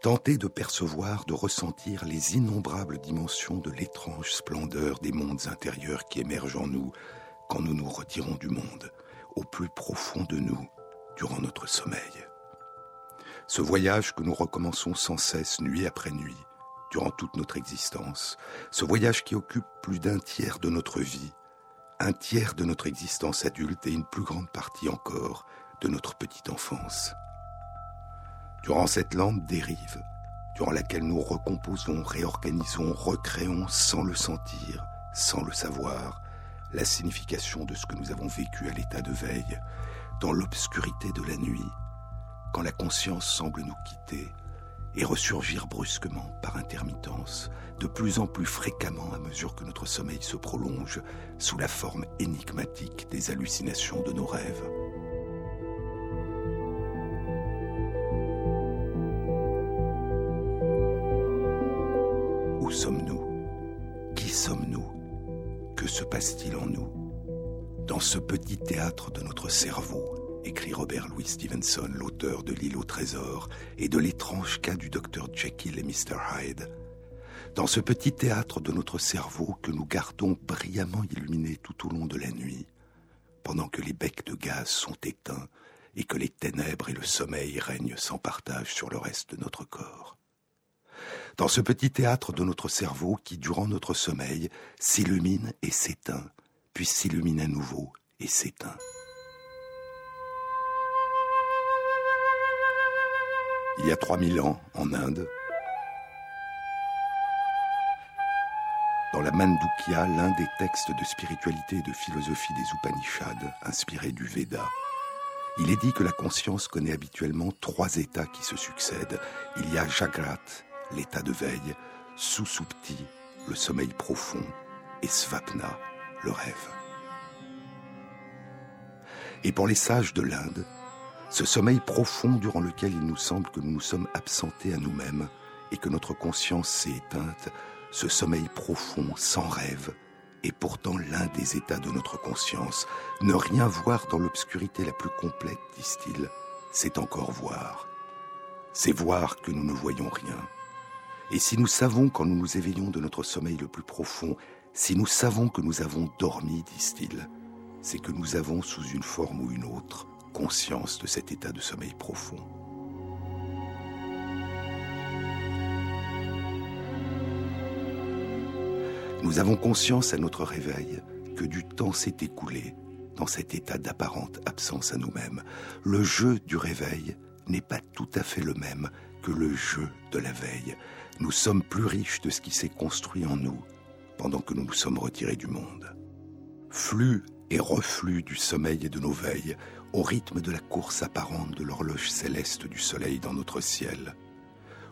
tenter de percevoir, de ressentir les innombrables dimensions de l'étrange splendeur des mondes intérieurs qui émergent en nous quand nous nous retirons du monde, au plus profond de nous, durant notre sommeil. Ce voyage que nous recommençons sans cesse, nuit après nuit, durant toute notre existence, ce voyage qui occupe plus d'un tiers de notre vie, un tiers de notre existence adulte et une plus grande partie encore de notre petite enfance. Durant cette lente dérive, durant laquelle nous recomposons, réorganisons, recréons sans le sentir, sans le savoir, la signification de ce que nous avons vécu à l'état de veille, dans l'obscurité de la nuit, quand la conscience semble nous quitter et ressurgir brusquement par intermittence, de plus en plus fréquemment à mesure que notre sommeil se prolonge sous la forme énigmatique des hallucinations de nos rêves. Sommes-nous? Qui sommes-nous? Que se passe-t-il en nous? Dans ce petit théâtre de notre cerveau, écrit Robert Louis Stevenson, l'auteur de L'île au trésor et de l'étrange cas du docteur Jekyll et Mr. Hyde. Dans ce petit théâtre de notre cerveau que nous gardons brillamment illuminé tout au long de la nuit, pendant que les becs de gaz sont éteints et que les ténèbres et le sommeil règnent sans partage sur le reste de notre corps dans ce petit théâtre de notre cerveau qui, durant notre sommeil, s'illumine et s'éteint, puis s'illumine à nouveau et s'éteint. Il y a 3000 ans, en Inde, dans la Mandukya, l'un des textes de spiritualité et de philosophie des Upanishads, inspirés du Veda, il est dit que la conscience connaît habituellement trois états qui se succèdent. Il y a Jagrat, l'état de veille, Susupti, le sommeil profond, et Svapna, le rêve. Et pour les sages de l'Inde, ce sommeil profond durant lequel il nous semble que nous nous sommes absentés à nous-mêmes et que notre conscience s'est éteinte, ce sommeil profond, sans rêve, est pourtant l'un des états de notre conscience. Ne rien voir dans l'obscurité la plus complète, disent-ils, c'est encore voir. C'est voir que nous ne voyons rien. Et si nous savons quand nous nous éveillons de notre sommeil le plus profond, si nous savons que nous avons dormi, disent-ils, c'est que nous avons sous une forme ou une autre conscience de cet état de sommeil profond. Nous avons conscience à notre réveil que du temps s'est écoulé dans cet état d'apparente absence à nous-mêmes. Le jeu du réveil n'est pas tout à fait le même que le jeu de la veille nous sommes plus riches de ce qui s'est construit en nous pendant que nous nous sommes retirés du monde. Flux et reflux du sommeil et de nos veilles, au rythme de la course apparente de l'horloge céleste du soleil dans notre ciel,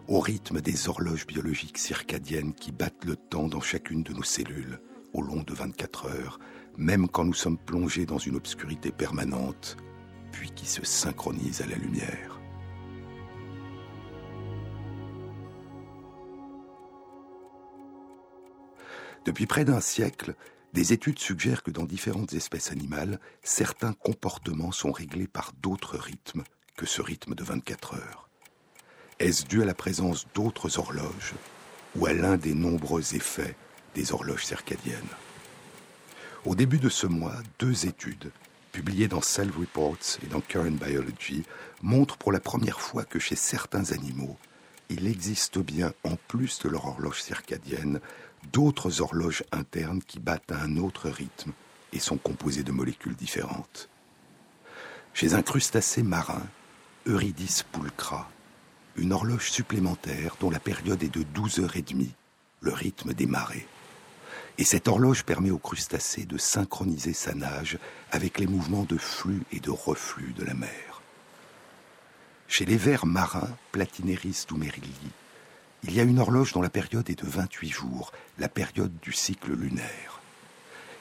au rythme des horloges biologiques circadiennes qui battent le temps dans chacune de nos cellules au long de 24 heures, même quand nous sommes plongés dans une obscurité permanente, puis qui se synchronise à la lumière. Depuis près d'un siècle, des études suggèrent que dans différentes espèces animales, certains comportements sont réglés par d'autres rythmes que ce rythme de 24 heures. Est-ce dû à la présence d'autres horloges ou à l'un des nombreux effets des horloges circadiennes? Au début de ce mois, deux études, publiées dans Cell Reports et dans Current Biology, montrent pour la première fois que chez certains animaux, il existe bien, en plus de leur horloge circadienne, d'autres horloges internes qui battent à un autre rythme et sont composées de molécules différentes. Chez un crustacé marin, Eurydice pulcra, une horloge supplémentaire dont la période est de 12 heures et demie, le rythme des marées. Et cette horloge permet au crustacé de synchroniser sa nage avec les mouvements de flux et de reflux de la mer. Chez les vers marins, Platineris dumerilli, il y a une horloge dont la période est de 28 jours, la période du cycle lunaire.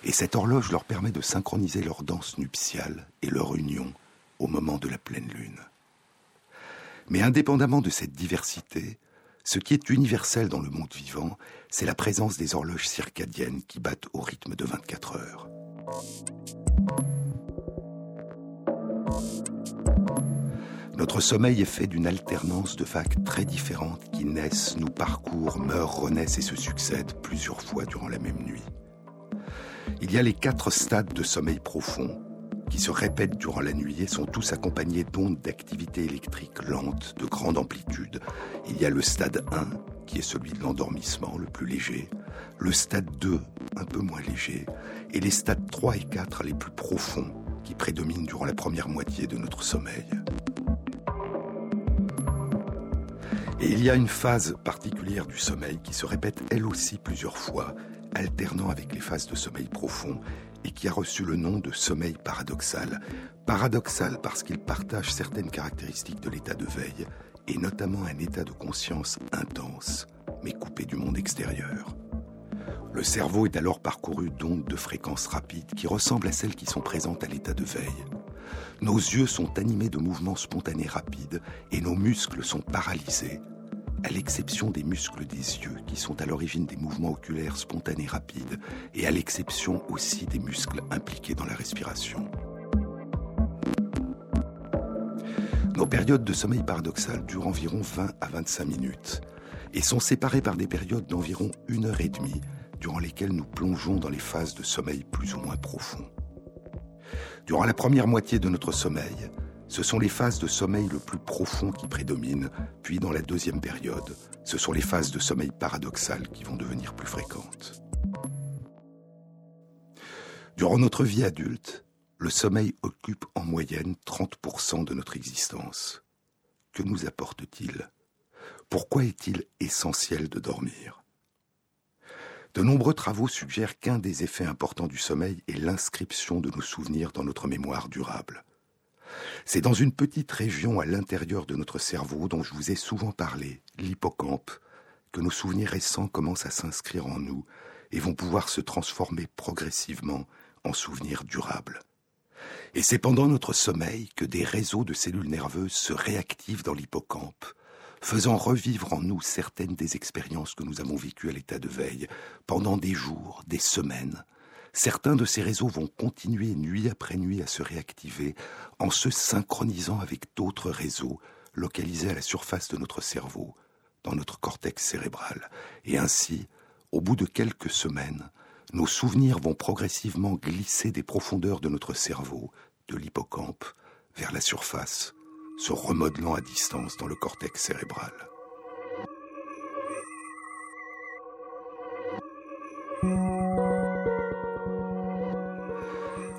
Et cette horloge leur permet de synchroniser leur danse nuptiale et leur union au moment de la pleine lune. Mais indépendamment de cette diversité, ce qui est universel dans le monde vivant, c'est la présence des horloges circadiennes qui battent au rythme de 24 heures. Notre sommeil est fait d'une alternance de vagues très différentes qui naissent, nous parcourent, meurent, renaissent et se succèdent plusieurs fois durant la même nuit. Il y a les quatre stades de sommeil profond qui se répètent durant la nuit et sont tous accompagnés d'ondes d'activité électrique lente de grande amplitude. Il y a le stade 1 qui est celui de l'endormissement le plus léger, le stade 2 un peu moins léger et les stades 3 et 4 les plus profonds qui prédominent durant la première moitié de notre sommeil. Et il y a une phase particulière du sommeil qui se répète elle aussi plusieurs fois, alternant avec les phases de sommeil profond, et qui a reçu le nom de sommeil paradoxal. Paradoxal parce qu'il partage certaines caractéristiques de l'état de veille, et notamment un état de conscience intense, mais coupé du monde extérieur. Le cerveau est alors parcouru d'ondes de fréquence rapide qui ressemblent à celles qui sont présentes à l'état de veille. Nos yeux sont animés de mouvements spontanés rapides et nos muscles sont paralysés, à l'exception des muscles des yeux qui sont à l'origine des mouvements oculaires spontanés rapides et à l'exception aussi des muscles impliqués dans la respiration. Nos périodes de sommeil paradoxal durent environ 20 à 25 minutes et sont séparées par des périodes d'environ une heure et demie durant lesquelles nous plongeons dans les phases de sommeil plus ou moins profonds. Durant la première moitié de notre sommeil, ce sont les phases de sommeil le plus profond qui prédominent, puis dans la deuxième période, ce sont les phases de sommeil paradoxal qui vont devenir plus fréquentes. Durant notre vie adulte, le sommeil occupe en moyenne 30% de notre existence. Que nous apporte-t-il? Pourquoi est-il essentiel de dormir? De nombreux travaux suggèrent qu'un des effets importants du sommeil est l'inscription de nos souvenirs dans notre mémoire durable. C'est dans une petite région à l'intérieur de notre cerveau dont je vous ai souvent parlé, l'hippocampe, que nos souvenirs récents commencent à s'inscrire en nous et vont pouvoir se transformer progressivement en souvenirs durables. Et c'est pendant notre sommeil que des réseaux de cellules nerveuses se réactivent dans l'hippocampe faisant revivre en nous certaines des expériences que nous avons vécues à l'état de veille, pendant des jours, des semaines. Certains de ces réseaux vont continuer nuit après nuit à se réactiver en se synchronisant avec d'autres réseaux localisés à la surface de notre cerveau, dans notre cortex cérébral. Et ainsi, au bout de quelques semaines, nos souvenirs vont progressivement glisser des profondeurs de notre cerveau, de l'hippocampe, vers la surface se remodelant à distance dans le cortex cérébral.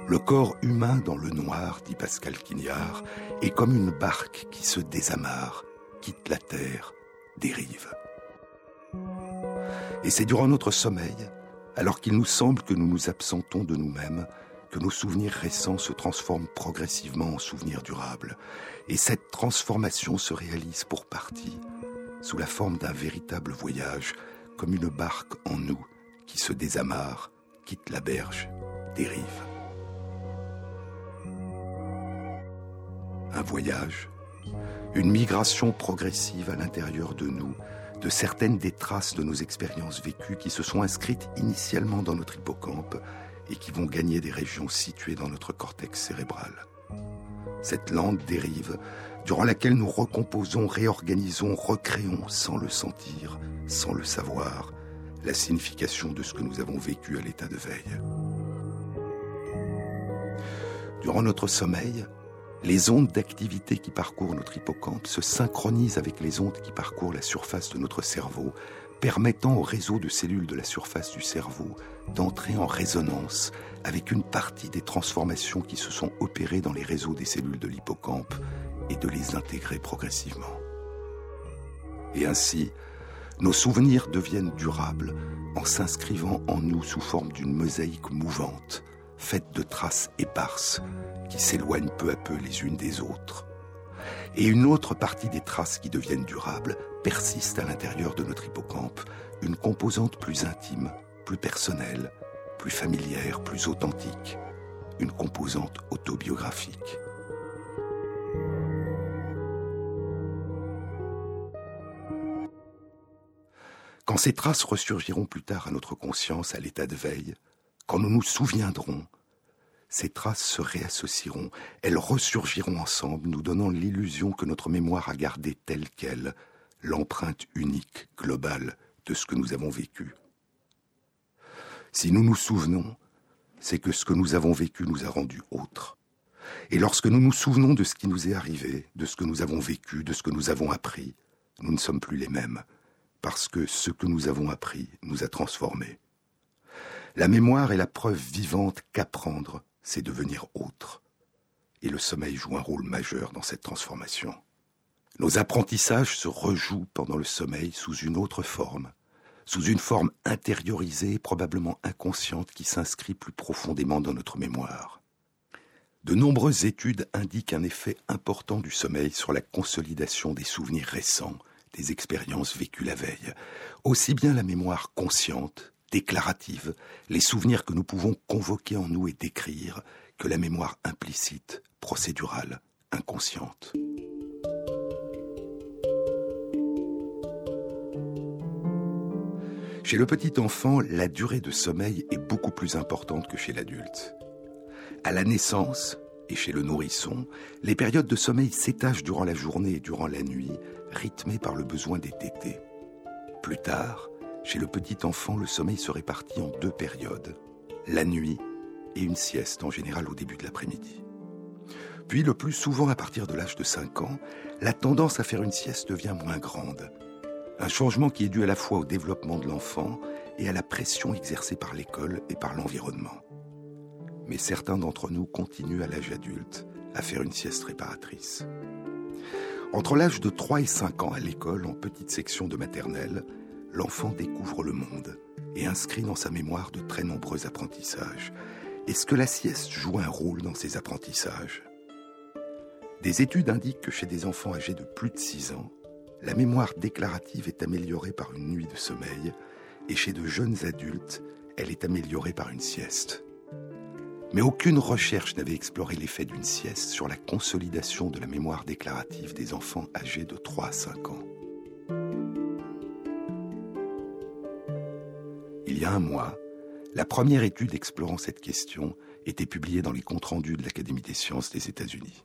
Le corps humain dans le noir, dit Pascal Quignard, est comme une barque qui se désamarre, quitte la terre, dérive. Et c'est durant notre sommeil, alors qu'il nous semble que nous nous absentons de nous-mêmes, que nos souvenirs récents se transforment progressivement en souvenirs durables. Et cette transformation se réalise pour partie sous la forme d'un véritable voyage, comme une barque en nous qui se désamarre, quitte la berge, dérive. Un voyage, une migration progressive à l'intérieur de nous, de certaines des traces de nos expériences vécues qui se sont inscrites initialement dans notre hippocampe et qui vont gagner des régions situées dans notre cortex cérébral. Cette lente dérive, durant laquelle nous recomposons, réorganisons, recréons, sans le sentir, sans le savoir, la signification de ce que nous avons vécu à l'état de veille. Durant notre sommeil, les ondes d'activité qui parcourent notre hippocampe se synchronisent avec les ondes qui parcourent la surface de notre cerveau, permettant au réseau de cellules de la surface du cerveau d'entrer en résonance avec une partie des transformations qui se sont opérées dans les réseaux des cellules de l'hippocampe et de les intégrer progressivement. Et ainsi, nos souvenirs deviennent durables en s'inscrivant en nous sous forme d'une mosaïque mouvante, faite de traces éparses qui s'éloignent peu à peu les unes des autres. Et une autre partie des traces qui deviennent durables persiste à l'intérieur de notre hippocampe, une composante plus intime, plus personnelle, plus familière, plus authentique, une composante autobiographique. Quand ces traces ressurgiront plus tard à notre conscience à l'état de veille, quand nous nous souviendrons, ces traces se réassocieront, elles ressurgiront ensemble, nous donnant l'illusion que notre mémoire a gardé telle qu'elle l'empreinte unique, globale de ce que nous avons vécu. Si nous nous souvenons, c'est que ce que nous avons vécu nous a rendus autres. Et lorsque nous nous souvenons de ce qui nous est arrivé, de ce que nous avons vécu, de ce que nous avons appris, nous ne sommes plus les mêmes parce que ce que nous avons appris nous a transformés. La mémoire est la preuve vivante qu'apprendre, c'est devenir autre. Et le sommeil joue un rôle majeur dans cette transformation. Nos apprentissages se rejouent pendant le sommeil sous une autre forme, sous une forme intériorisée, probablement inconsciente, qui s'inscrit plus profondément dans notre mémoire. De nombreuses études indiquent un effet important du sommeil sur la consolidation des souvenirs récents, des expériences vécues la veille, aussi bien la mémoire consciente, déclarative, les souvenirs que nous pouvons convoquer en nous et décrire, que la mémoire implicite, procédurale, inconsciente. Chez le petit enfant, la durée de sommeil est beaucoup plus importante que chez l'adulte. À la naissance, et chez le nourrisson, les périodes de sommeil s'étagent durant la journée et durant la nuit, rythmées par le besoin des tétés. Plus tard, chez le petit enfant, le sommeil se répartit en deux périodes, la nuit et une sieste en général au début de l'après-midi. Puis, le plus souvent à partir de l'âge de 5 ans, la tendance à faire une sieste devient moins grande. Un changement qui est dû à la fois au développement de l'enfant et à la pression exercée par l'école et par l'environnement mais certains d'entre nous continuent à l'âge adulte à faire une sieste réparatrice. Entre l'âge de 3 et 5 ans à l'école, en petite section de maternelle, l'enfant découvre le monde et inscrit dans sa mémoire de très nombreux apprentissages. Est-ce que la sieste joue un rôle dans ces apprentissages? Des études indiquent que chez des enfants âgés de plus de 6 ans, la mémoire déclarative est améliorée par une nuit de sommeil et chez de jeunes adultes, elle est améliorée par une sieste. Mais aucune recherche n'avait exploré l'effet d'une sieste sur la consolidation de la mémoire déclarative des enfants âgés de 3 à 5 ans. Il y a un mois, la première étude explorant cette question était publiée dans les comptes rendus de l'Académie des sciences des États-Unis.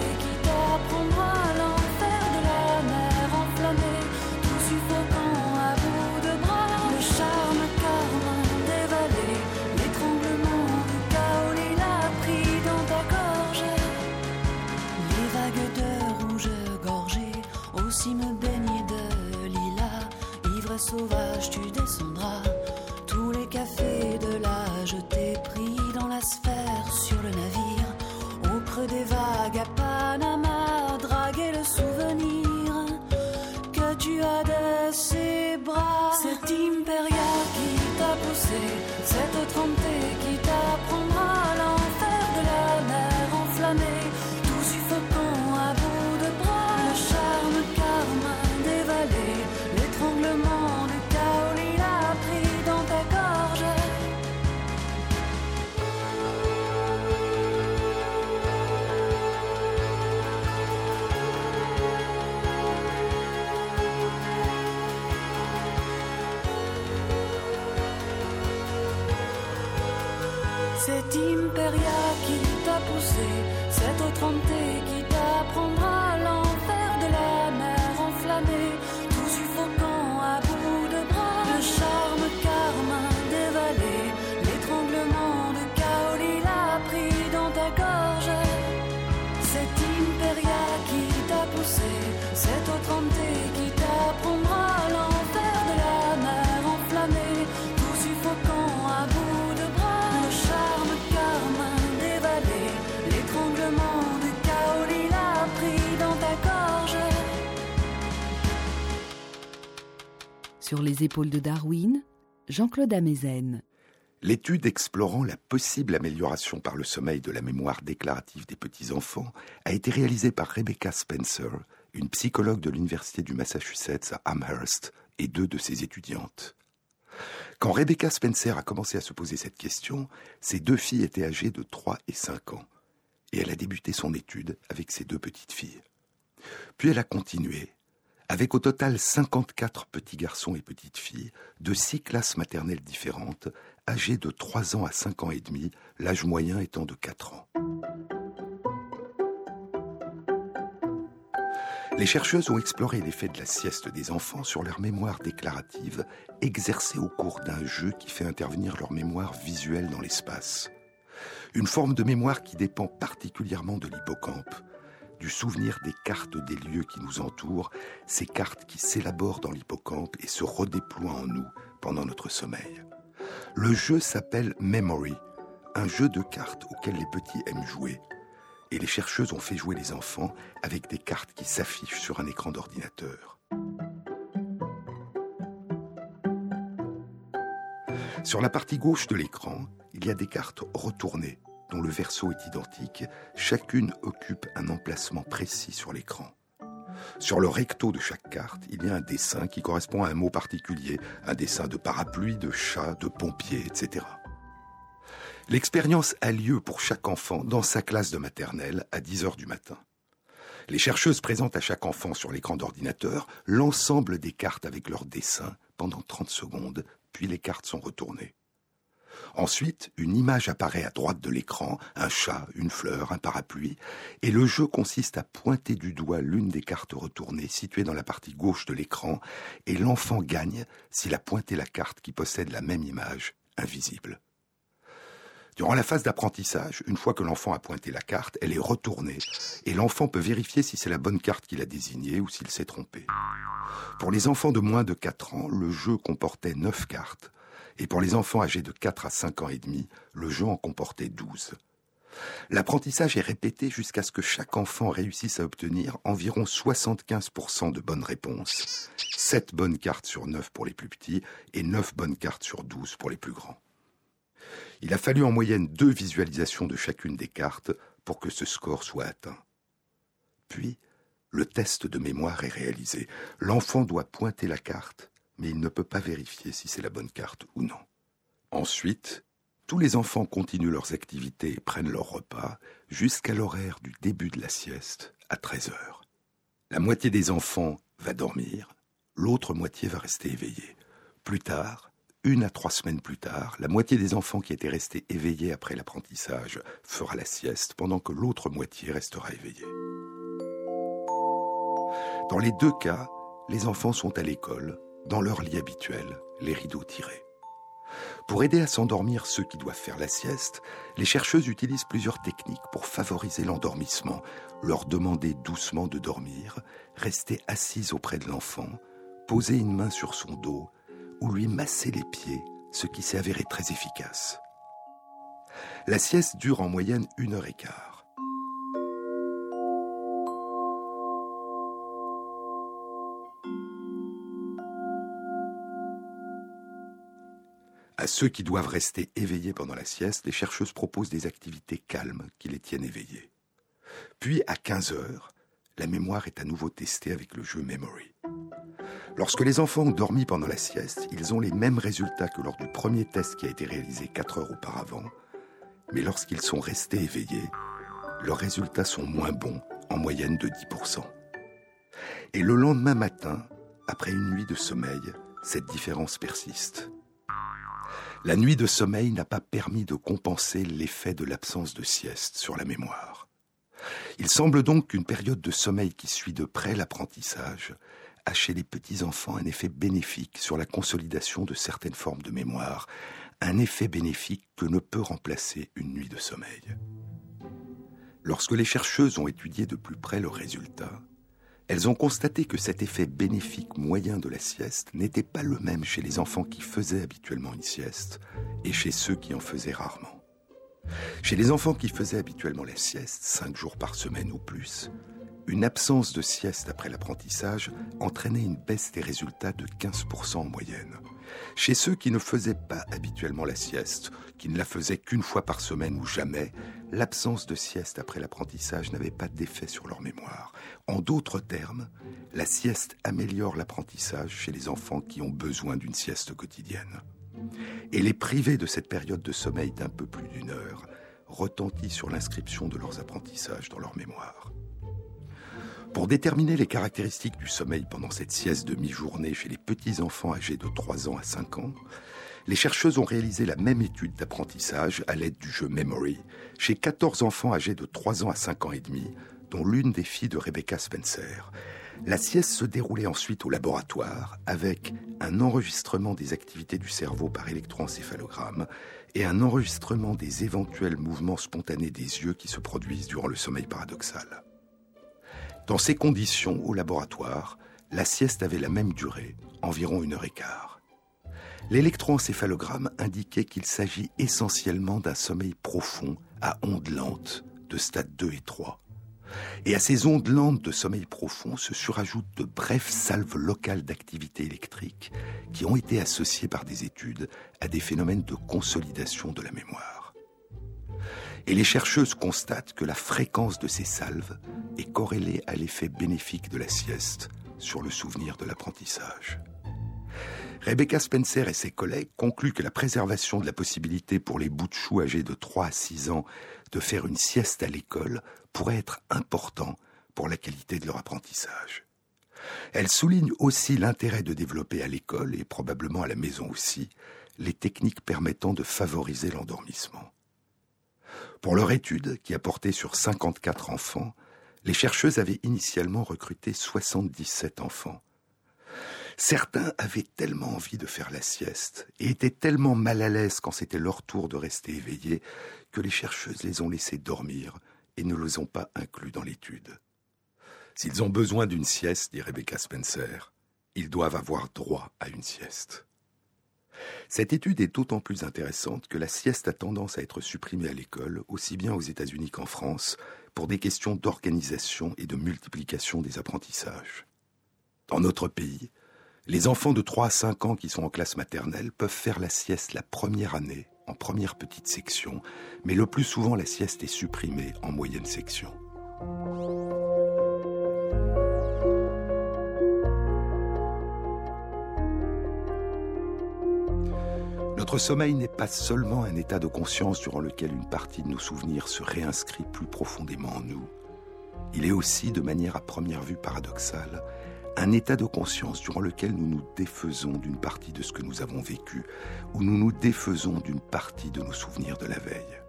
autre qui t'a les épaules de Darwin, Jean-Claude Amezen. L'étude explorant la possible amélioration par le sommeil de la mémoire déclarative des petits-enfants a été réalisée par Rebecca Spencer, une psychologue de l'Université du Massachusetts à Amherst, et deux de ses étudiantes. Quand Rebecca Spencer a commencé à se poser cette question, ses deux filles étaient âgées de 3 et 5 ans, et elle a débuté son étude avec ses deux petites filles. Puis elle a continué avec au total 54 petits garçons et petites filles de six classes maternelles différentes, âgés de 3 ans à 5 ans et demi, l'âge moyen étant de 4 ans. Les chercheuses ont exploré l'effet de la sieste des enfants sur leur mémoire déclarative, exercée au cours d'un jeu qui fait intervenir leur mémoire visuelle dans l'espace. Une forme de mémoire qui dépend particulièrement de l'hippocampe, du souvenir des cartes des lieux qui nous entourent, ces cartes qui s'élaborent dans l'hippocampe et se redéploient en nous pendant notre sommeil. Le jeu s'appelle Memory, un jeu de cartes auquel les petits aiment jouer. Et les chercheuses ont fait jouer les enfants avec des cartes qui s'affichent sur un écran d'ordinateur. Sur la partie gauche de l'écran, il y a des cartes retournées dont le verso est identique, chacune occupe un emplacement précis sur l'écran. Sur le recto de chaque carte, il y a un dessin qui correspond à un mot particulier, un dessin de parapluie, de chat, de pompier, etc. L'expérience a lieu pour chaque enfant dans sa classe de maternelle à 10 heures du matin. Les chercheuses présentent à chaque enfant sur l'écran d'ordinateur l'ensemble des cartes avec leur dessin pendant 30 secondes, puis les cartes sont retournées. Ensuite, une image apparaît à droite de l'écran, un chat, une fleur, un parapluie, et le jeu consiste à pointer du doigt l'une des cartes retournées situées dans la partie gauche de l'écran, et l'enfant gagne s'il a pointé la carte qui possède la même image, invisible. Durant la phase d'apprentissage, une fois que l'enfant a pointé la carte, elle est retournée et l'enfant peut vérifier si c'est la bonne carte qu'il a désignée ou s'il s'est trompé. Pour les enfants de moins de 4 ans, le jeu comportait 9 cartes et pour les enfants âgés de 4 à 5 ans et demi, le jeu en comportait 12. L'apprentissage est répété jusqu'à ce que chaque enfant réussisse à obtenir environ 75% de bonnes réponses, 7 bonnes cartes sur 9 pour les plus petits et 9 bonnes cartes sur 12 pour les plus grands. Il a fallu en moyenne deux visualisations de chacune des cartes pour que ce score soit atteint. Puis, le test de mémoire est réalisé. L'enfant doit pointer la carte mais il ne peut pas vérifier si c'est la bonne carte ou non. Ensuite, tous les enfants continuent leurs activités et prennent leur repas jusqu'à l'horaire du début de la sieste, à 13 heures. La moitié des enfants va dormir, l'autre moitié va rester éveillée. Plus tard, une à trois semaines plus tard, la moitié des enfants qui étaient restés éveillés après l'apprentissage fera la sieste, pendant que l'autre moitié restera éveillée. Dans les deux cas, les enfants sont à l'école, dans leur lit habituel, les rideaux tirés. Pour aider à s'endormir ceux qui doivent faire la sieste, les chercheuses utilisent plusieurs techniques pour favoriser l'endormissement, leur demander doucement de dormir, rester assise auprès de l'enfant, poser une main sur son dos ou lui masser les pieds, ce qui s'est avéré très efficace. La sieste dure en moyenne une heure et quart. À ceux qui doivent rester éveillés pendant la sieste, les chercheuses proposent des activités calmes qui les tiennent éveillés. Puis, à 15 heures, la mémoire est à nouveau testée avec le jeu Memory. Lorsque les enfants ont dormi pendant la sieste, ils ont les mêmes résultats que lors du premier test qui a été réalisé 4 heures auparavant, mais lorsqu'ils sont restés éveillés, leurs résultats sont moins bons, en moyenne de 10%. Et le lendemain matin, après une nuit de sommeil, cette différence persiste. La nuit de sommeil n'a pas permis de compenser l'effet de l'absence de sieste sur la mémoire. Il semble donc qu'une période de sommeil qui suit de près l'apprentissage a chez les petits-enfants un effet bénéfique sur la consolidation de certaines formes de mémoire, un effet bénéfique que ne peut remplacer une nuit de sommeil. Lorsque les chercheuses ont étudié de plus près leurs résultats, elles ont constaté que cet effet bénéfique moyen de la sieste n'était pas le même chez les enfants qui faisaient habituellement une sieste et chez ceux qui en faisaient rarement. Chez les enfants qui faisaient habituellement la sieste, cinq jours par semaine ou plus, une absence de sieste après l'apprentissage entraînait une baisse des résultats de 15% en moyenne. Chez ceux qui ne faisaient pas habituellement la sieste, qui ne la faisaient qu'une fois par semaine ou jamais, l'absence de sieste après l'apprentissage n'avait pas d'effet sur leur mémoire. En d'autres termes, la sieste améliore l'apprentissage chez les enfants qui ont besoin d'une sieste quotidienne. Et les privés de cette période de sommeil d'un peu plus d'une heure retentit sur l'inscription de leurs apprentissages dans leur mémoire. Pour déterminer les caractéristiques du sommeil pendant cette sieste de mi-journée chez les petits-enfants âgés de 3 ans à 5 ans, les chercheuses ont réalisé la même étude d'apprentissage à l'aide du jeu Memory chez 14 enfants âgés de 3 ans à 5 ans et demi, dont l'une des filles de Rebecca Spencer. La sieste se déroulait ensuite au laboratoire avec un enregistrement des activités du cerveau par électroencéphalogramme et un enregistrement des éventuels mouvements spontanés des yeux qui se produisent durant le sommeil paradoxal. Dans ces conditions, au laboratoire, la sieste avait la même durée, environ une heure et quart. L'électroencéphalogramme indiquait qu'il s'agit essentiellement d'un sommeil profond à ondes lentes de stade 2 et 3. Et à ces ondes lentes de sommeil profond se surajoutent de brefs salves locales d'activité électrique qui ont été associées par des études à des phénomènes de consolidation de la mémoire. Et les chercheuses constatent que la fréquence de ces salves est corrélée à l'effet bénéfique de la sieste sur le souvenir de l'apprentissage. Rebecca Spencer et ses collègues concluent que la préservation de la possibilité pour les bouts de choux âgés de 3 à 6 ans de faire une sieste à l'école pourrait être important pour la qualité de leur apprentissage. Elle souligne aussi l'intérêt de développer à l'école, et probablement à la maison aussi, les techniques permettant de favoriser l'endormissement. Pour leur étude, qui a porté sur 54 enfants, les chercheuses avaient initialement recruté 77 enfants. Certains avaient tellement envie de faire la sieste et étaient tellement mal à l'aise quand c'était leur tour de rester éveillés que les chercheuses les ont laissés dormir et ne les ont pas inclus dans l'étude. S'ils ont besoin d'une sieste, dit Rebecca Spencer, ils doivent avoir droit à une sieste. Cette étude est d'autant plus intéressante que la sieste a tendance à être supprimée à l'école, aussi bien aux États-Unis qu'en France, pour des questions d'organisation et de multiplication des apprentissages. Dans notre pays, les enfants de 3 à 5 ans qui sont en classe maternelle peuvent faire la sieste la première année, en première petite section, mais le plus souvent la sieste est supprimée en moyenne section. Notre sommeil n'est pas seulement un état de conscience durant lequel une partie de nos souvenirs se réinscrit plus profondément en nous. Il est aussi, de manière à première vue paradoxale, un état de conscience durant lequel nous nous défaisons d'une partie de ce que nous avons vécu, ou nous nous défaisons d'une partie de nos souvenirs de la veille.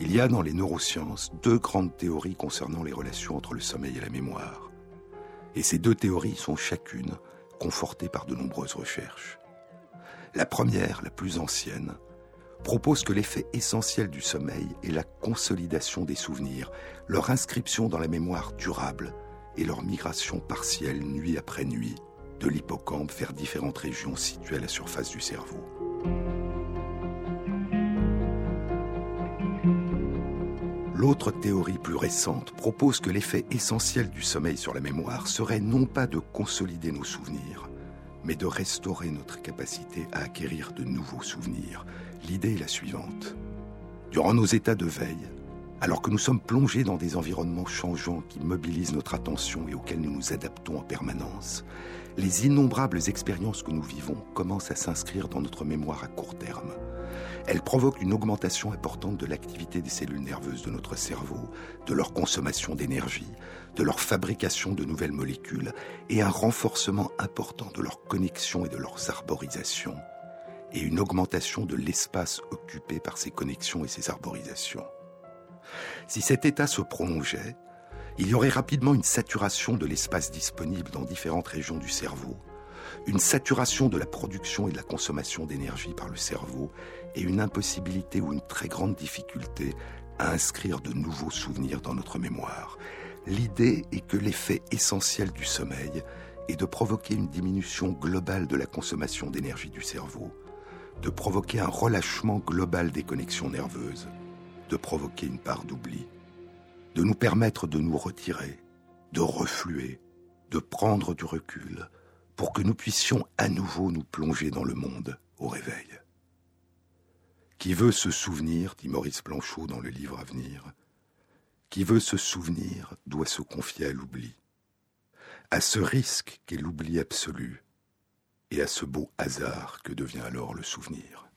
Il y a dans les neurosciences deux grandes théories concernant les relations entre le sommeil et la mémoire. Et ces deux théories sont chacune confortées par de nombreuses recherches. La première, la plus ancienne, propose que l'effet essentiel du sommeil est la consolidation des souvenirs, leur inscription dans la mémoire durable et leur migration partielle nuit après nuit de l'hippocampe vers différentes régions situées à la surface du cerveau. L'autre théorie plus récente propose que l'effet essentiel du sommeil sur la mémoire serait non pas de consolider nos souvenirs, mais de restaurer notre capacité à acquérir de nouveaux souvenirs. L'idée est la suivante. Durant nos états de veille, alors que nous sommes plongés dans des environnements changeants qui mobilisent notre attention et auxquels nous nous adaptons en permanence, les innombrables expériences que nous vivons commencent à s'inscrire dans notre mémoire à court terme. Elles provoquent une augmentation importante de l'activité des cellules nerveuses de notre cerveau, de leur consommation d'énergie, de leur fabrication de nouvelles molécules et un renforcement important de leurs connexions et de leurs arborisations, et une augmentation de l'espace occupé par ces connexions et ces arborisations. Si cet état se prolongeait, il y aurait rapidement une saturation de l'espace disponible dans différentes régions du cerveau, une saturation de la production et de la consommation d'énergie par le cerveau, et une impossibilité ou une très grande difficulté à inscrire de nouveaux souvenirs dans notre mémoire. L'idée est que l'effet essentiel du sommeil est de provoquer une diminution globale de la consommation d'énergie du cerveau, de provoquer un relâchement global des connexions nerveuses, de provoquer une part d'oubli, de nous permettre de nous retirer, de refluer, de prendre du recul, pour que nous puissions à nouveau nous plonger dans le monde au réveil. Qui veut se souvenir, dit Maurice Blanchot dans le livre à venir, qui veut se souvenir doit se confier à l'oubli, à ce risque qu'est l'oubli absolu, et à ce beau hasard que devient alors le souvenir.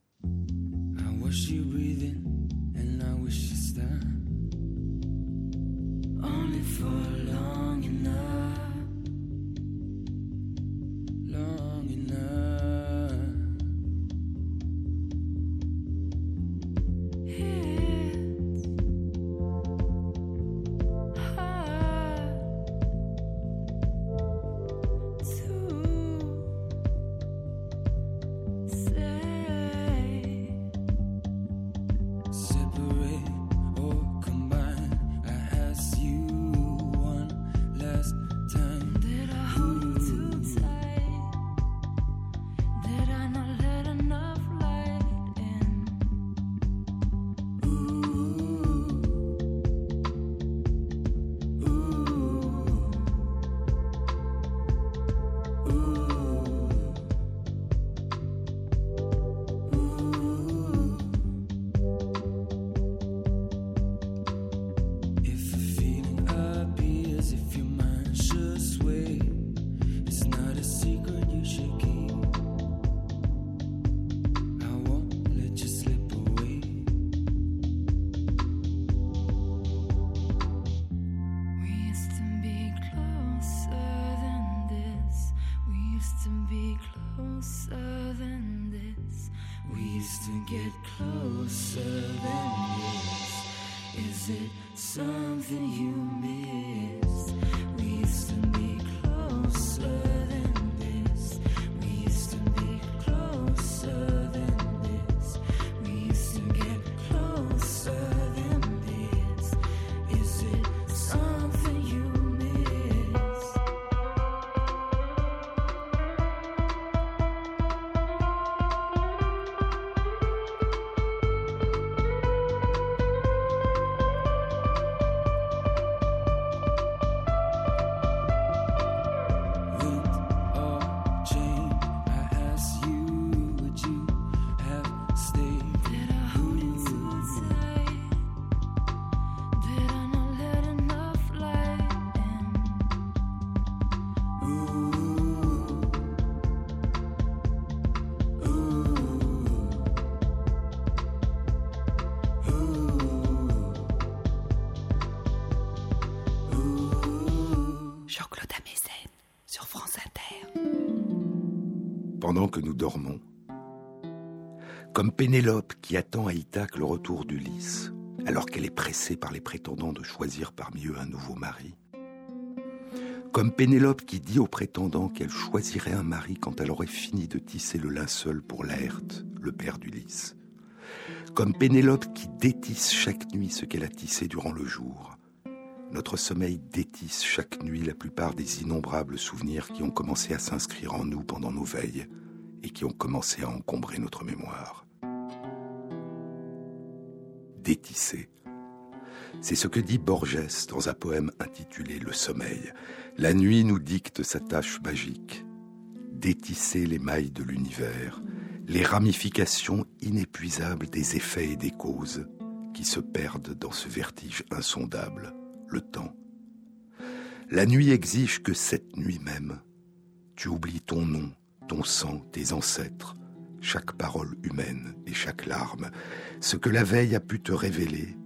Dormons. Comme Pénélope qui attend à Ithaque le retour d'Ulysse, alors qu'elle est pressée par les prétendants de choisir parmi eux un nouveau mari. Comme Pénélope qui dit aux prétendants qu'elle choisirait un mari quand elle aurait fini de tisser le linceul pour Laerte, le père d'Ulysse. Comme Pénélope qui détisse chaque nuit ce qu'elle a tissé durant le jour. Notre sommeil détisse chaque nuit la plupart des innombrables souvenirs qui ont commencé à s'inscrire en nous pendant nos veilles et qui ont commencé à encombrer notre mémoire. Détisser. C'est ce que dit Borges dans un poème intitulé Le sommeil. La nuit nous dicte sa tâche magique. Détisser les mailles de l'univers, les ramifications inépuisables des effets et des causes qui se perdent dans ce vertige insondable, le temps. La nuit exige que cette nuit même, tu oublies ton nom, ton sang, tes ancêtres, chaque parole humaine et chaque larme, ce que la veille a pu te révéler,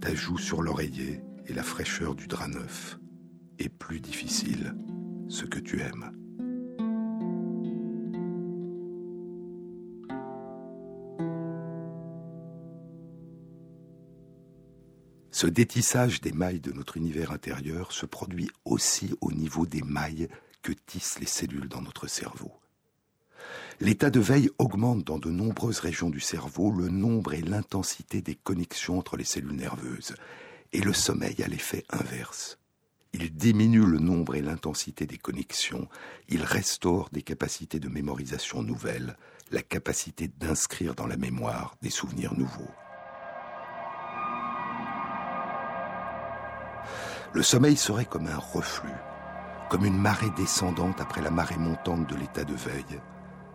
ta joue sur l'oreiller et la fraîcheur du drap neuf, et plus difficile, ce que tu aimes. Ce détissage des mailles de notre univers intérieur se produit aussi au niveau des mailles que tissent les cellules dans notre cerveau. L'état de veille augmente dans de nombreuses régions du cerveau le nombre et l'intensité des connexions entre les cellules nerveuses, et le sommeil a l'effet inverse. Il diminue le nombre et l'intensité des connexions, il restaure des capacités de mémorisation nouvelles, la capacité d'inscrire dans la mémoire des souvenirs nouveaux. Le sommeil serait comme un reflux, comme une marée descendante après la marée montante de l'état de veille,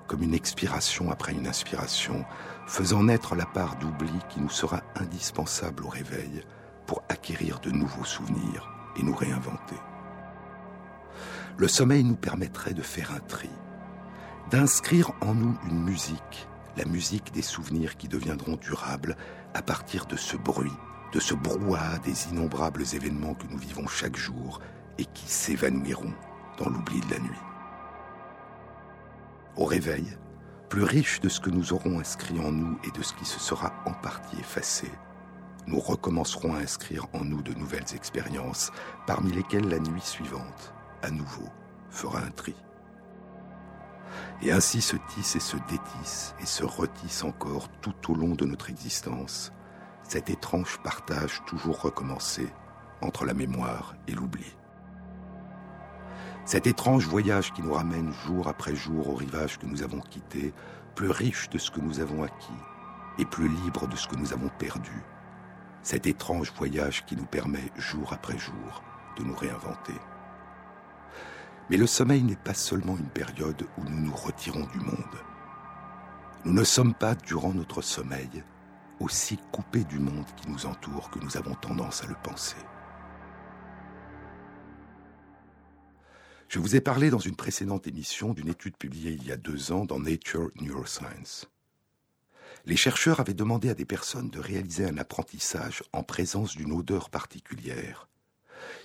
comme une expiration après une inspiration, faisant naître la part d'oubli qui nous sera indispensable au réveil pour acquérir de nouveaux souvenirs et nous réinventer. Le sommeil nous permettrait de faire un tri, d'inscrire en nous une musique, la musique des souvenirs qui deviendront durables à partir de ce bruit, de ce brouhaha des innombrables événements que nous vivons chaque jour et qui s'évanouiront dans l'oubli de la nuit. Au réveil, plus riche de ce que nous aurons inscrit en nous et de ce qui se sera en partie effacé, nous recommencerons à inscrire en nous de nouvelles expériences, parmi lesquelles la nuit suivante, à nouveau, fera un tri. Et ainsi se tisse et se détisse et se retisse encore tout au long de notre existence cet étrange partage toujours recommencé entre la mémoire et l'oubli. Cet étrange voyage qui nous ramène jour après jour au rivage que nous avons quitté, plus riche de ce que nous avons acquis et plus libre de ce que nous avons perdu. Cet étrange voyage qui nous permet jour après jour de nous réinventer. Mais le sommeil n'est pas seulement une période où nous nous retirons du monde. Nous ne sommes pas, durant notre sommeil, aussi coupés du monde qui nous entoure que nous avons tendance à le penser. Je vous ai parlé dans une précédente émission d'une étude publiée il y a deux ans dans Nature Neuroscience. Les chercheurs avaient demandé à des personnes de réaliser un apprentissage en présence d'une odeur particulière.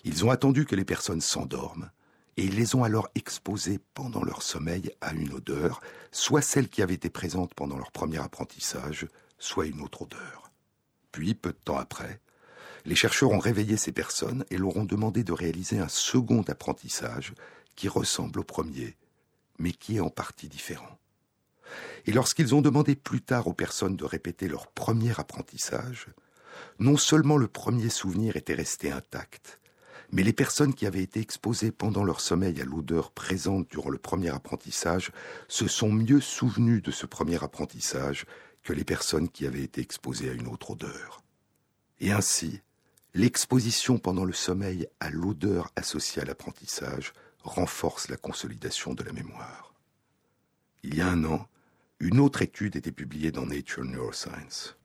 Ils ont attendu que les personnes s'endorment et ils les ont alors exposées pendant leur sommeil à une odeur, soit celle qui avait été présente pendant leur premier apprentissage, soit une autre odeur. Puis, peu de temps après, les chercheurs ont réveillé ces personnes et leur ont demandé de réaliser un second apprentissage qui ressemble au premier, mais qui est en partie différent. Et lorsqu'ils ont demandé plus tard aux personnes de répéter leur premier apprentissage, non seulement le premier souvenir était resté intact, mais les personnes qui avaient été exposées pendant leur sommeil à l'odeur présente durant le premier apprentissage se sont mieux souvenues de ce premier apprentissage que les personnes qui avaient été exposées à une autre odeur. Et ainsi, l'exposition pendant le sommeil à l'odeur associée à l'apprentissage renforce la consolidation de la mémoire. Il y a un an, une autre étude était publiée dans Nature Neuroscience.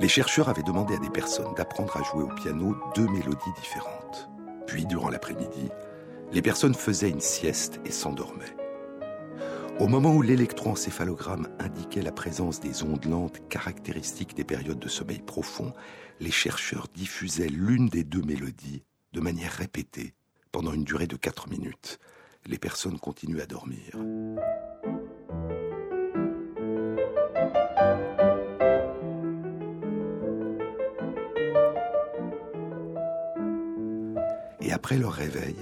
Les chercheurs avaient demandé à des personnes d'apprendre à jouer au piano deux mélodies différentes. Puis, durant l'après-midi, les personnes faisaient une sieste et s'endormaient. Au moment où l'électroencéphalogramme indiquait la présence des ondes lentes caractéristiques des périodes de sommeil profond, les chercheurs diffusaient l'une des deux mélodies de manière répétée pendant une durée de quatre minutes. Les personnes continuaient à dormir. Après leur réveil,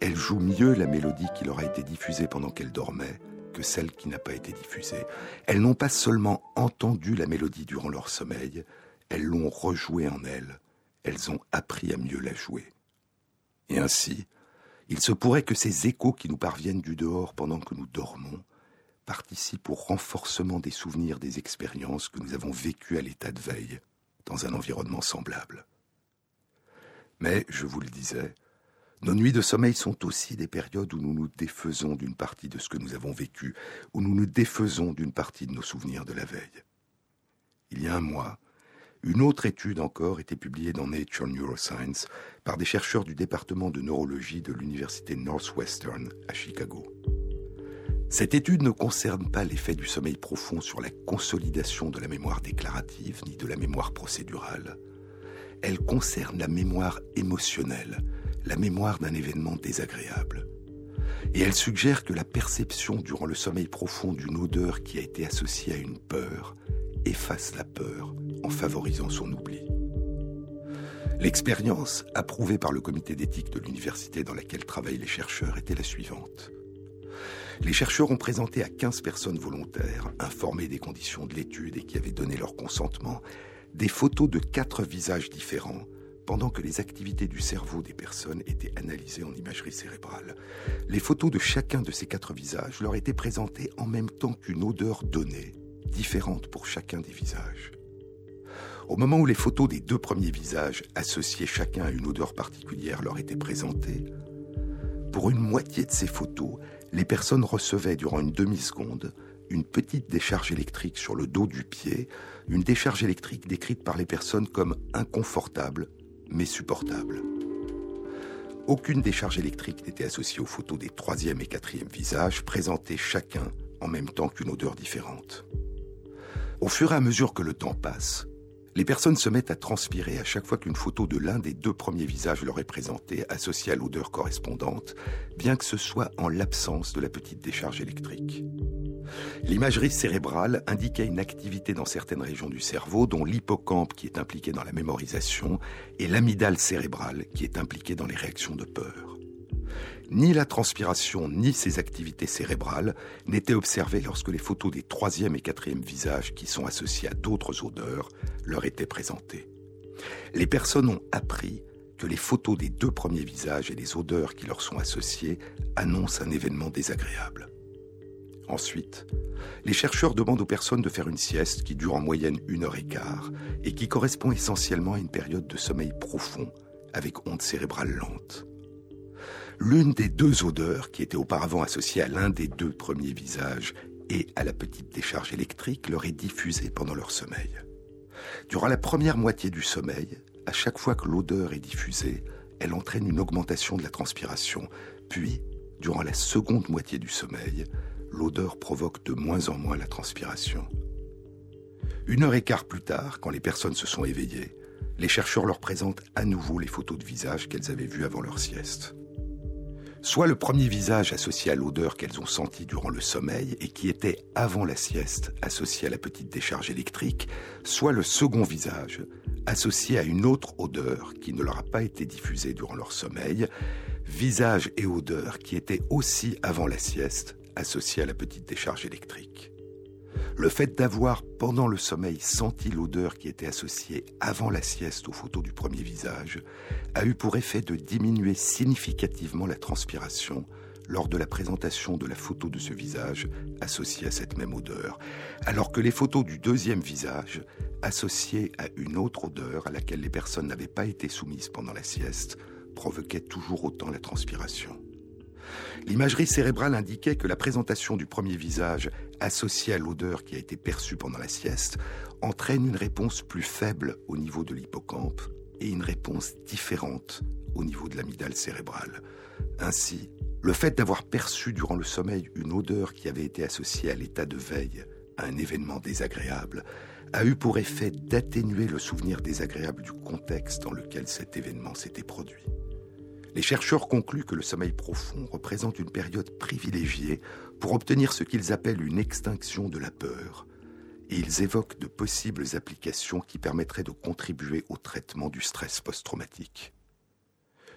elles jouent mieux la mélodie qui leur a été diffusée pendant qu'elles dormaient que celle qui n'a pas été diffusée. Elles n'ont pas seulement entendu la mélodie durant leur sommeil, elles l'ont rejouée en elles, elles ont appris à mieux la jouer. Et ainsi, il se pourrait que ces échos qui nous parviennent du dehors pendant que nous dormons participent au renforcement des souvenirs des expériences que nous avons vécues à l'état de veille dans un environnement semblable. Mais, je vous le disais, nos nuits de sommeil sont aussi des périodes où nous nous défaisons d'une partie de ce que nous avons vécu, où nous nous défaisons d'une partie de nos souvenirs de la veille. Il y a un mois, une autre étude encore était publiée dans Nature Neuroscience par des chercheurs du département de neurologie de l'Université Northwestern à Chicago. Cette étude ne concerne pas l'effet du sommeil profond sur la consolidation de la mémoire déclarative ni de la mémoire procédurale, Elle concerne la mémoire émotionnelle, la mémoire d'un événement désagréable. Et elle suggère que la perception durant le sommeil profond d'une odeur qui a été associée à une peur efface la peur en favorisant son oubli. L'expérience, approuvée par le comité d'éthique de l'université dans laquelle travaillent les chercheurs, était la suivante. Les chercheurs ont présenté à 15 personnes volontaires, informées des conditions de l'étude et qui avaient donné leur consentement, des photos de quatre visages différents pendant que les activités du cerveau des personnes étaient analysées en imagerie cérébrale. Les photos de chacun de ces quatre visages leur étaient présentées en même temps qu'une odeur donnée, différente pour chacun des visages. Au moment où les photos des deux premiers visages, associés chacun à une odeur particulière, leur étaient présentées, pour une moitié de ces photos, les personnes recevaient durant une demi-seconde une petite décharge électrique sur le dos du pied, une décharge électrique décrite par les personnes comme inconfortable mais supportable. Aucune décharge électrique n'était associée aux photos des troisième et quatrième visages, présentés chacun en même temps qu'une odeur différente. Au fur et à mesure que le temps passe, les personnes se mettent à transpirer à chaque fois qu'une photo de l'un des deux premiers visages leur est présentée, associée à l'odeur correspondante, bien que ce soit en l'absence de la petite décharge électrique. L'imagerie cérébrale indiquait une activité dans certaines régions du cerveau, dont l'hippocampe qui est impliqué dans la mémorisation et l'amygdale cérébrale qui est impliquée dans les réactions de peur. Ni la transpiration ni ces activités cérébrales n'étaient observées lorsque les photos des troisième et quatrième visages qui sont associés à d'autres odeurs leur étaient présentées. Les personnes ont appris que les photos des deux premiers visages et les odeurs qui leur sont associées annoncent un événement désagréable. Ensuite, les chercheurs demandent aux personnes de faire une sieste qui dure en moyenne une heure et quart et qui correspond essentiellement à une période de sommeil profond avec ondes cérébrales lentes l'une des deux odeurs qui étaient auparavant associées à l'un des deux premiers visages et à la petite décharge électrique leur est diffusée pendant leur sommeil. Durant la première moitié du sommeil, à chaque fois que l'odeur est diffusée, elle entraîne une augmentation de la transpiration, puis, durant la seconde moitié du sommeil, l'odeur provoque de moins en moins la transpiration. Une heure et quart plus tard, quand les personnes se sont éveillées, les chercheurs leur présentent à nouveau les photos de visage qu'elles avaient vues avant leur sieste soit le premier visage associé à l'odeur qu'elles ont sentie durant le sommeil et qui était avant la sieste associé à la petite décharge électrique, soit le second visage associé à une autre odeur qui ne leur a pas été diffusée durant leur sommeil, visage et odeur qui étaient aussi avant la sieste associés à la petite décharge électrique. Le fait d'avoir, pendant le sommeil, senti l'odeur qui était associée avant la sieste aux photos du premier visage, a eu pour effet de diminuer significativement la transpiration lors de la présentation de la photo de ce visage associée à cette même odeur, alors que les photos du deuxième visage, associées à une autre odeur à laquelle les personnes n'avaient pas été soumises pendant la sieste, provoquaient toujours autant la transpiration. L'imagerie cérébrale indiquait que la présentation du premier visage associé à l'odeur qui a été perçue pendant la sieste entraîne une réponse plus faible au niveau de l'hippocampe et une réponse différente au niveau de l'amygdale cérébrale. Ainsi, le fait d'avoir perçu durant le sommeil une odeur qui avait été associée à l'état de veille à un événement désagréable a eu pour effet d'atténuer le souvenir désagréable du contexte dans lequel cet événement s'était produit. Les chercheurs concluent que le sommeil profond représente une période privilégiée pour obtenir ce qu'ils appellent une extinction de la peur, et ils évoquent de possibles applications qui permettraient de contribuer au traitement du stress post-traumatique.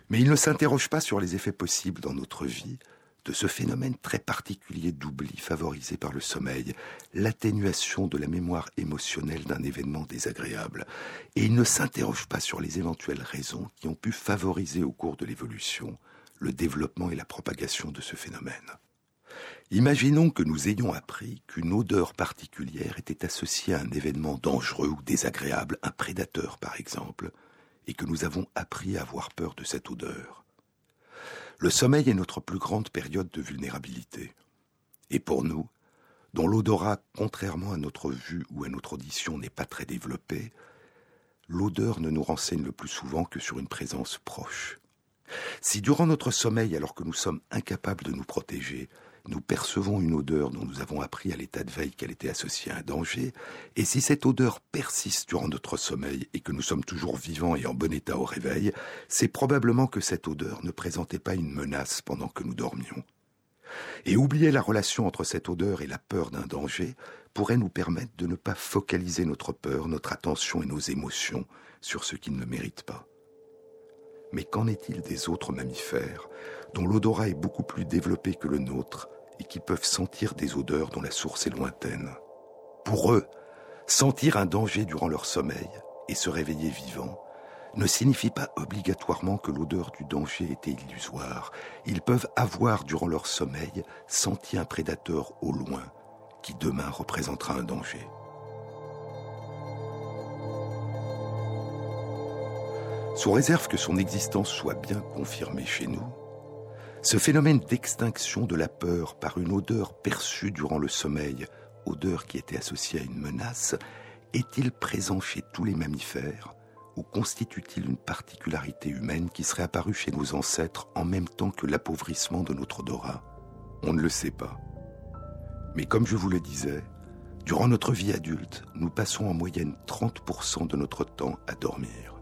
Mais ils ne s'interrogent pas sur les effets possibles dans notre vie de ce phénomène très particulier d'oubli favorisé par le sommeil, l'atténuation de la mémoire émotionnelle d'un événement désagréable, et il ne s'interroge pas sur les éventuelles raisons qui ont pu favoriser au cours de l'évolution le développement et la propagation de ce phénomène. Imaginons que nous ayons appris qu'une odeur particulière était associée à un événement dangereux ou désagréable, un prédateur par exemple, et que nous avons appris à avoir peur de cette odeur. Le sommeil est notre plus grande période de vulnérabilité. Et pour nous, dont l'odorat, contrairement à notre vue ou à notre audition, n'est pas très développé, l'odeur ne nous renseigne le plus souvent que sur une présence proche. Si durant notre sommeil, alors que nous sommes incapables de nous protéger, nous percevons une odeur dont nous avons appris à l'état de veille qu'elle était associée à un danger, et si cette odeur persiste durant notre sommeil et que nous sommes toujours vivants et en bon état au réveil, c'est probablement que cette odeur ne présentait pas une menace pendant que nous dormions. Et oublier la relation entre cette odeur et la peur d'un danger pourrait nous permettre de ne pas focaliser notre peur, notre attention et nos émotions sur ce qui ne le mérite pas. Mais qu'en est-il des autres mammifères, dont l'odorat est beaucoup plus développé que le nôtre et qui peuvent sentir des odeurs dont la source est lointaine Pour eux, sentir un danger durant leur sommeil et se réveiller vivant ne signifie pas obligatoirement que l'odeur du danger était illusoire. Ils peuvent avoir durant leur sommeil senti un prédateur au loin qui demain représentera un danger. Sous réserve que son existence soit bien confirmée chez nous, ce phénomène d'extinction de la peur par une odeur perçue durant le sommeil, odeur qui était associée à une menace, est-il présent chez tous les mammifères ou constitue-t-il une particularité humaine qui serait apparue chez nos ancêtres en même temps que l'appauvrissement de notre odorat? On ne le sait pas. Mais comme je vous le disais, durant notre vie adulte, nous passons en moyenne 30% de notre temps à dormir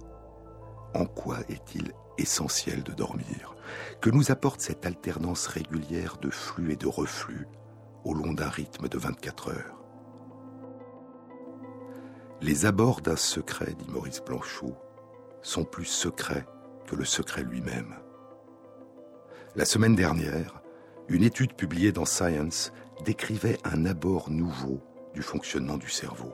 en quoi est-il essentiel de dormir Que nous apporte cette alternance régulière de flux et de reflux au long d'un rythme de 24 heures Les abords d'un secret, dit Maurice Blanchot, sont plus secrets que le secret lui-même. La semaine dernière, une étude publiée dans Science décrivait un abord nouveau du fonctionnement du cerveau.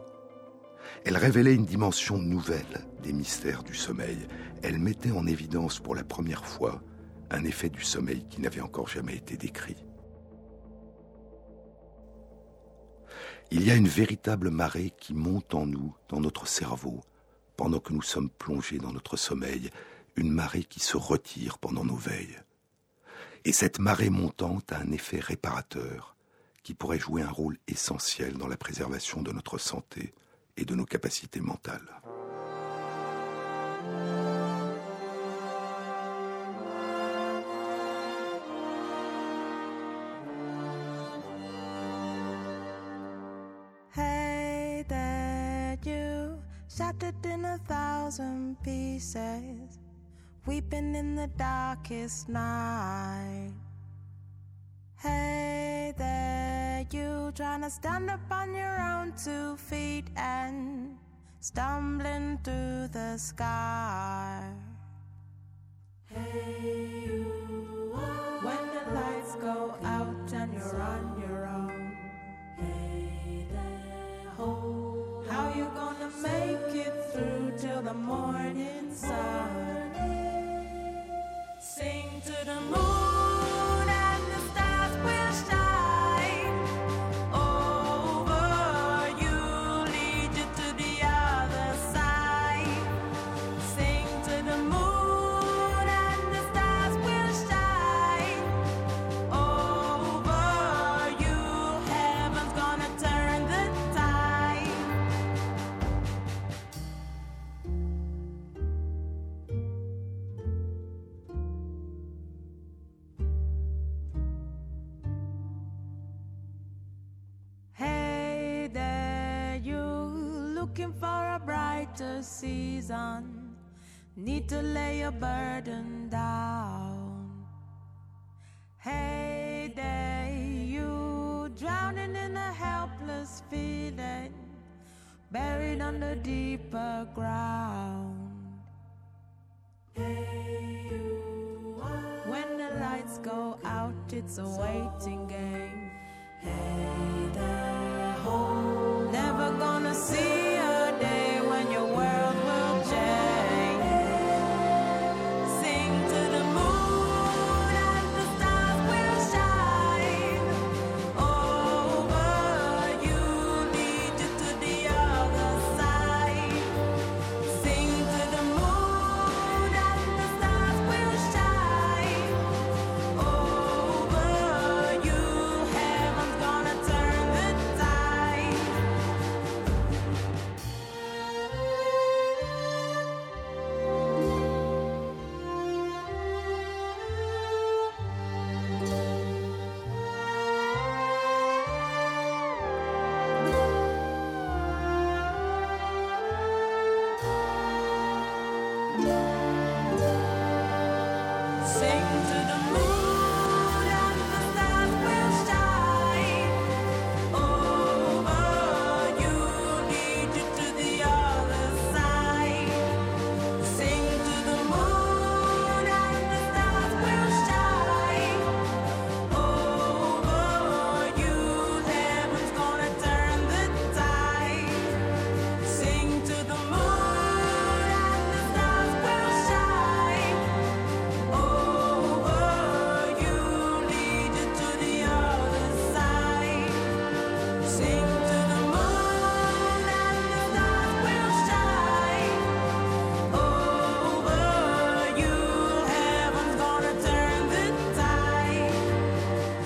Elle révélait une dimension nouvelle des mystères du sommeil. Elle mettait en évidence pour la première fois un effet du sommeil qui n'avait encore jamais été décrit. Il y a une véritable marée qui monte en nous, dans notre cerveau, pendant que nous sommes plongés dans notre sommeil, une marée qui se retire pendant nos veilles. Et cette marée montante a un effet réparateur qui pourrait jouer un rôle essentiel dans la préservation de notre santé et de nos capacités mentales. Shattered in a thousand pieces, weeping in the darkest night. Trying to stand up on your own two feet and stumbling through the sky. Hey, you, season? Need to lay your burden down. Hey there, you drowning in a helpless feeling, buried under deeper ground. Hey, you when the lights go out, it's a waiting game. Hey there, home. Never gonna see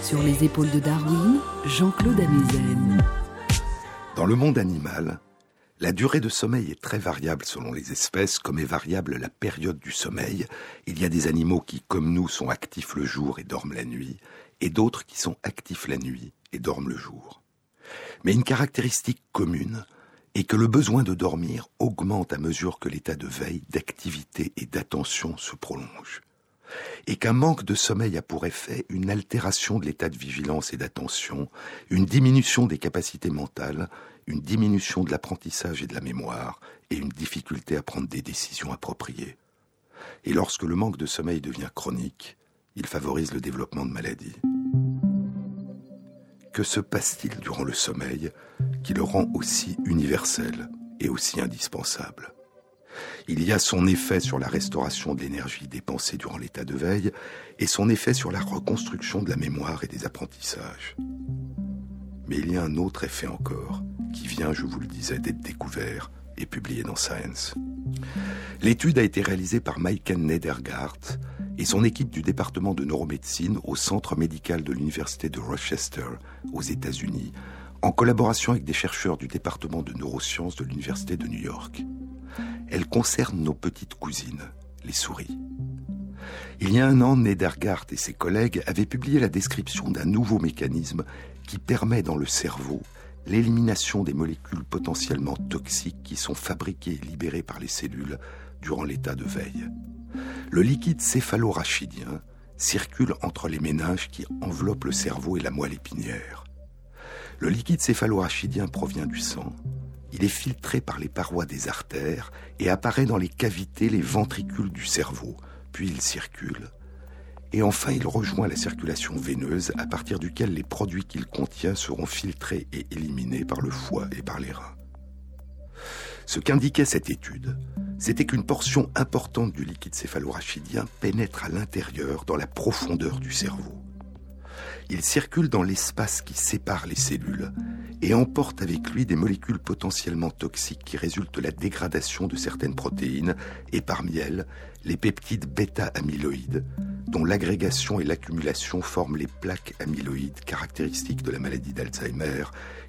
Sur les épaules de Darwin, Jean-Claude Amezen. Dans le monde animal, la durée de sommeil est très variable selon les espèces, comme est variable la période du sommeil. Il y a des animaux qui, comme nous, sont actifs le jour et dorment la nuit, et d'autres qui sont actifs la nuit et dorment le jour. Mais une caractéristique commune est que le besoin de dormir augmente à mesure que l'état de veille, d'activité et d'attention se prolonge et qu'un manque de sommeil a pour effet une altération de l'état de vigilance et d'attention, une diminution des capacités mentales, une diminution de l'apprentissage et de la mémoire, et une difficulté à prendre des décisions appropriées. Et lorsque le manque de sommeil devient chronique, il favorise le développement de maladies. Que se passe-t-il durant le sommeil qui le rend aussi universel et aussi indispensable? Il y a son effet sur la restauration de l'énergie dépensée durant l'état de veille et son effet sur la reconstruction de la mémoire et des apprentissages. Mais il y a un autre effet encore, qui vient, je vous le disais, d'être découvert et publié dans Science. L'étude a été réalisée par Maiken Nedergaard et son équipe du département de neuromédecine au centre médical de l'université de Rochester aux États-Unis, en collaboration avec des chercheurs du département de neurosciences de l'université de New York. Elle concerne nos petites cousines, les souris. Il y a un an, Nedergaard et ses collègues avaient publié la description d'un nouveau mécanisme qui permet dans le cerveau l'élimination des molécules potentiellement toxiques qui sont fabriquées et libérées par les cellules durant l'état de veille. Le liquide céphalorachidien circule entre les méninges qui enveloppent le cerveau et la moelle épinière. Le liquide céphalorachidien provient du sang, il est filtré par les parois des artères et apparaît dans les cavités, les ventricules du cerveau, puis il circule. Et enfin, il rejoint la circulation veineuse à partir duquel les produits qu'il contient seront filtrés et éliminés par le foie et par les reins. Ce qu'indiquait cette étude, c'était qu'une portion importante du liquide céphalorachidien pénètre à l'intérieur, dans la profondeur du cerveau. Il circule dans l'espace qui sépare les cellules et emporte avec lui des molécules potentiellement toxiques qui résultent de la dégradation de certaines protéines et parmi elles les peptides bêta-amyloïdes dont l'agrégation et l'accumulation forment les plaques amyloïdes caractéristiques de la maladie d'Alzheimer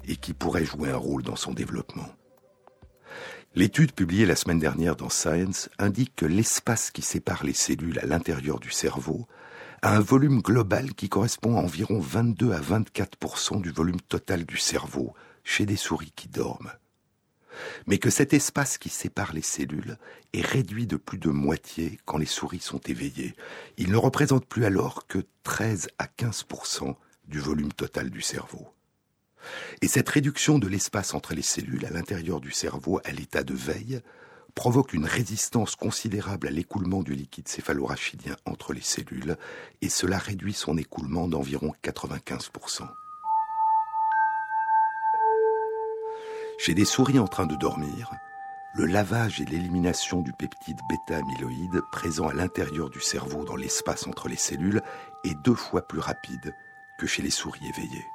et qui pourraient jouer un rôle dans son développement. L'étude publiée la semaine dernière dans Science indique que l'espace qui sépare les cellules à l'intérieur du cerveau à un volume global qui correspond à environ 22 à 24% du volume total du cerveau chez des souris qui dorment. Mais que cet espace qui sépare les cellules est réduit de plus de moitié quand les souris sont éveillées. Il ne représente plus alors que 13 à 15% du volume total du cerveau. Et cette réduction de l'espace entre les cellules à l'intérieur du cerveau à l'état de veille provoque une résistance considérable à l'écoulement du liquide céphalorachidien entre les cellules et cela réduit son écoulement d'environ 95%. Chez des souris en train de dormir, le lavage et l'élimination du peptide bêta-amyloïde présent à l'intérieur du cerveau dans l'espace entre les cellules est deux fois plus rapide que chez les souris éveillées.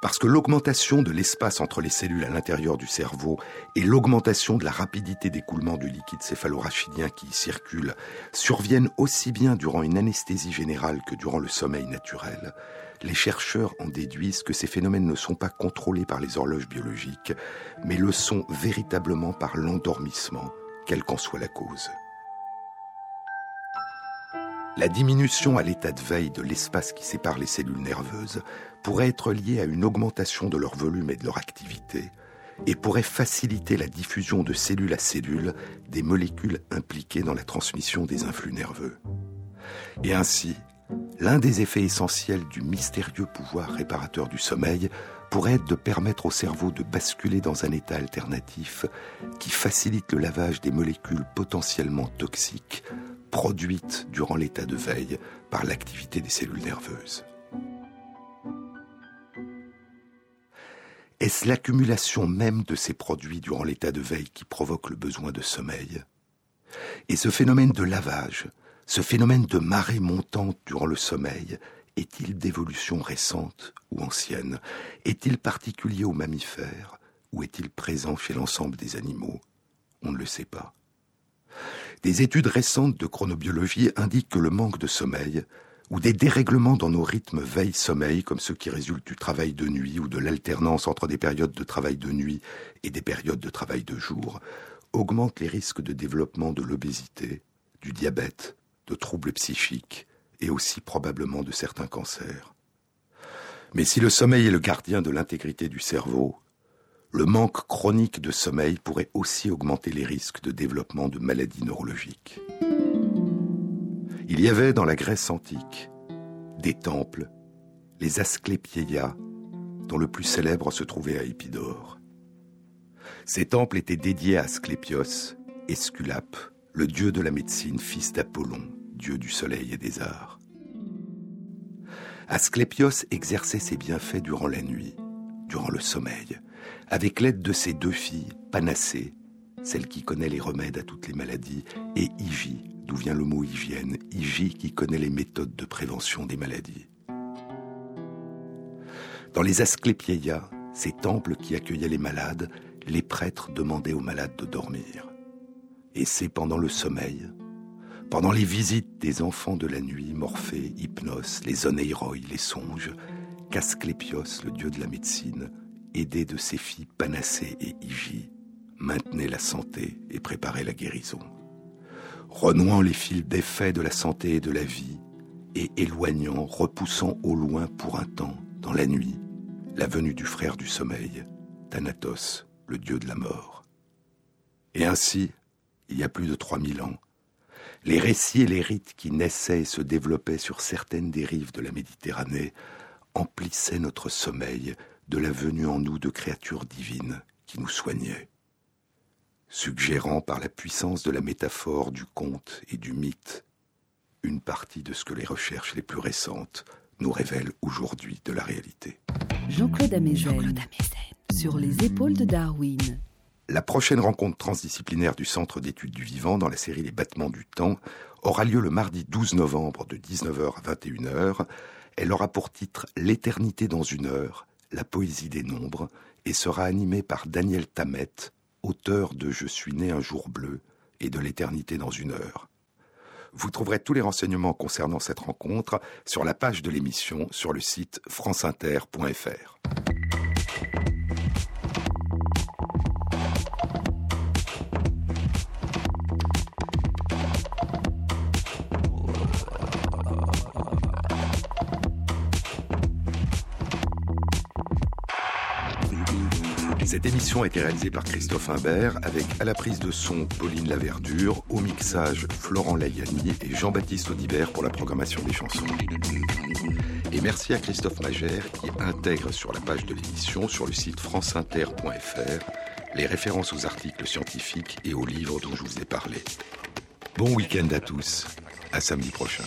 Parce que l'augmentation de l'espace entre les cellules à l'intérieur du cerveau et l'augmentation de la rapidité d'écoulement du liquide céphalorachidien qui y circule surviennent aussi bien durant une anesthésie générale que durant le sommeil naturel, les chercheurs en déduisent que ces phénomènes ne sont pas contrôlés par les horloges biologiques, mais le sont véritablement par l'endormissement, quelle qu'en soit la cause. La diminution à l'état de veille de l'espace qui sépare les cellules nerveuses pourrait être liée à une augmentation de leur volume et de leur activité et pourrait faciliter la diffusion de cellule à cellule des molécules impliquées dans la transmission des influx nerveux. Et ainsi, l'un des effets essentiels du mystérieux pouvoir réparateur du sommeil pourrait être de permettre au cerveau de basculer dans un état alternatif qui facilite le lavage des molécules potentiellement toxiques produites durant l'état de veille par l'activité des cellules nerveuses. Est-ce l'accumulation même de ces produits durant l'état de veille qui provoque le besoin de sommeil? Et ce phénomène de lavage, ce phénomène de marée montante durant le sommeil, est-il d'évolution récente ou ancienne? Est-il particulier aux mammifères ou est-il présent chez l'ensemble des animaux? On ne le sait pas. Des études récentes de chronobiologie indiquent que le manque de sommeil ou des dérèglements dans nos rythmes veille-sommeil, comme ceux qui résultent du travail de nuit ou de l'alternance entre des périodes de travail de nuit et des périodes de travail de jour, augmentent les risques de développement de l'obésité, du diabète, de troubles psychiques et aussi probablement de certains cancers. Mais si le sommeil est le gardien de l'intégrité du cerveau, le manque chronique de sommeil pourrait aussi augmenter les risques de développement de maladies neurologiques. Il y avait dans la Grèce antique des temples, les Asclépieias, dont le plus célèbre se trouvait à Épidore. Ces temples étaient dédiés à Asclépios, Esculape, le dieu de la médecine, fils d'Apollon, dieu du soleil et des arts. Asclépios exerçait ses bienfaits durant la nuit, durant le sommeil, avec l'aide de ses deux filles, Panacée, celle qui connaît les remèdes à toutes les maladies, et Hygie, d'où vient le mot hygiène, Hygie qui connaît les méthodes de prévention des maladies. Dans les Asclépieias, ces temples qui accueillaient les malades, les prêtres demandaient aux malades de dormir. Et c'est pendant le sommeil, pendant les visites des enfants de la nuit, Morphée, Hypnos, les oneiroi, les songes, qu'Asclépios, le dieu de la médecine, aidé de ses filles Panacée et Hygie, maintenait la santé et préparait la guérison. Renouant les fils d'effet de la santé et de la vie, et éloignant, repoussant au loin pour un temps, dans la nuit, la venue du frère du sommeil, Thanatos, le dieu de la mort. Et ainsi, il y a plus de 3000 ans, les récits et les rites qui naissaient et se développaient sur certaines des rives de la Méditerranée emplissaient notre sommeil de la venue en nous de créatures divines qui nous soignaient, suggérant par la puissance de la métaphore, du conte et du mythe une partie de ce que les recherches les plus récentes nous révèlent aujourd'hui de la réalité. Jean-Claude Amezen, sur les épaules de Darwin. La prochaine rencontre transdisciplinaire du Centre d'études du vivant dans la série Les battements du temps aura lieu le mardi 12 novembre de 19h à 21h. Elle aura pour titre L'éternité dans une heure, la poésie des nombres, et sera animée par Daniel Tamet, auteur de Je suis né un jour bleu et de L'éternité dans une heure. Vous trouverez tous les renseignements concernant cette rencontre sur la page de l'émission sur le site franceinter.fr. Cette émission a été réalisée par Christophe Imbert avec à la prise de son Pauline Laverdure, au mixage Florent Layani et Jean-Baptiste Audibert pour la programmation des chansons. Et merci à Christophe Magère qui intègre sur la page de l'émission sur le site franceinter.fr les références aux articles scientifiques et aux livres dont je vous ai parlé. Bon week-end à tous, à samedi prochain.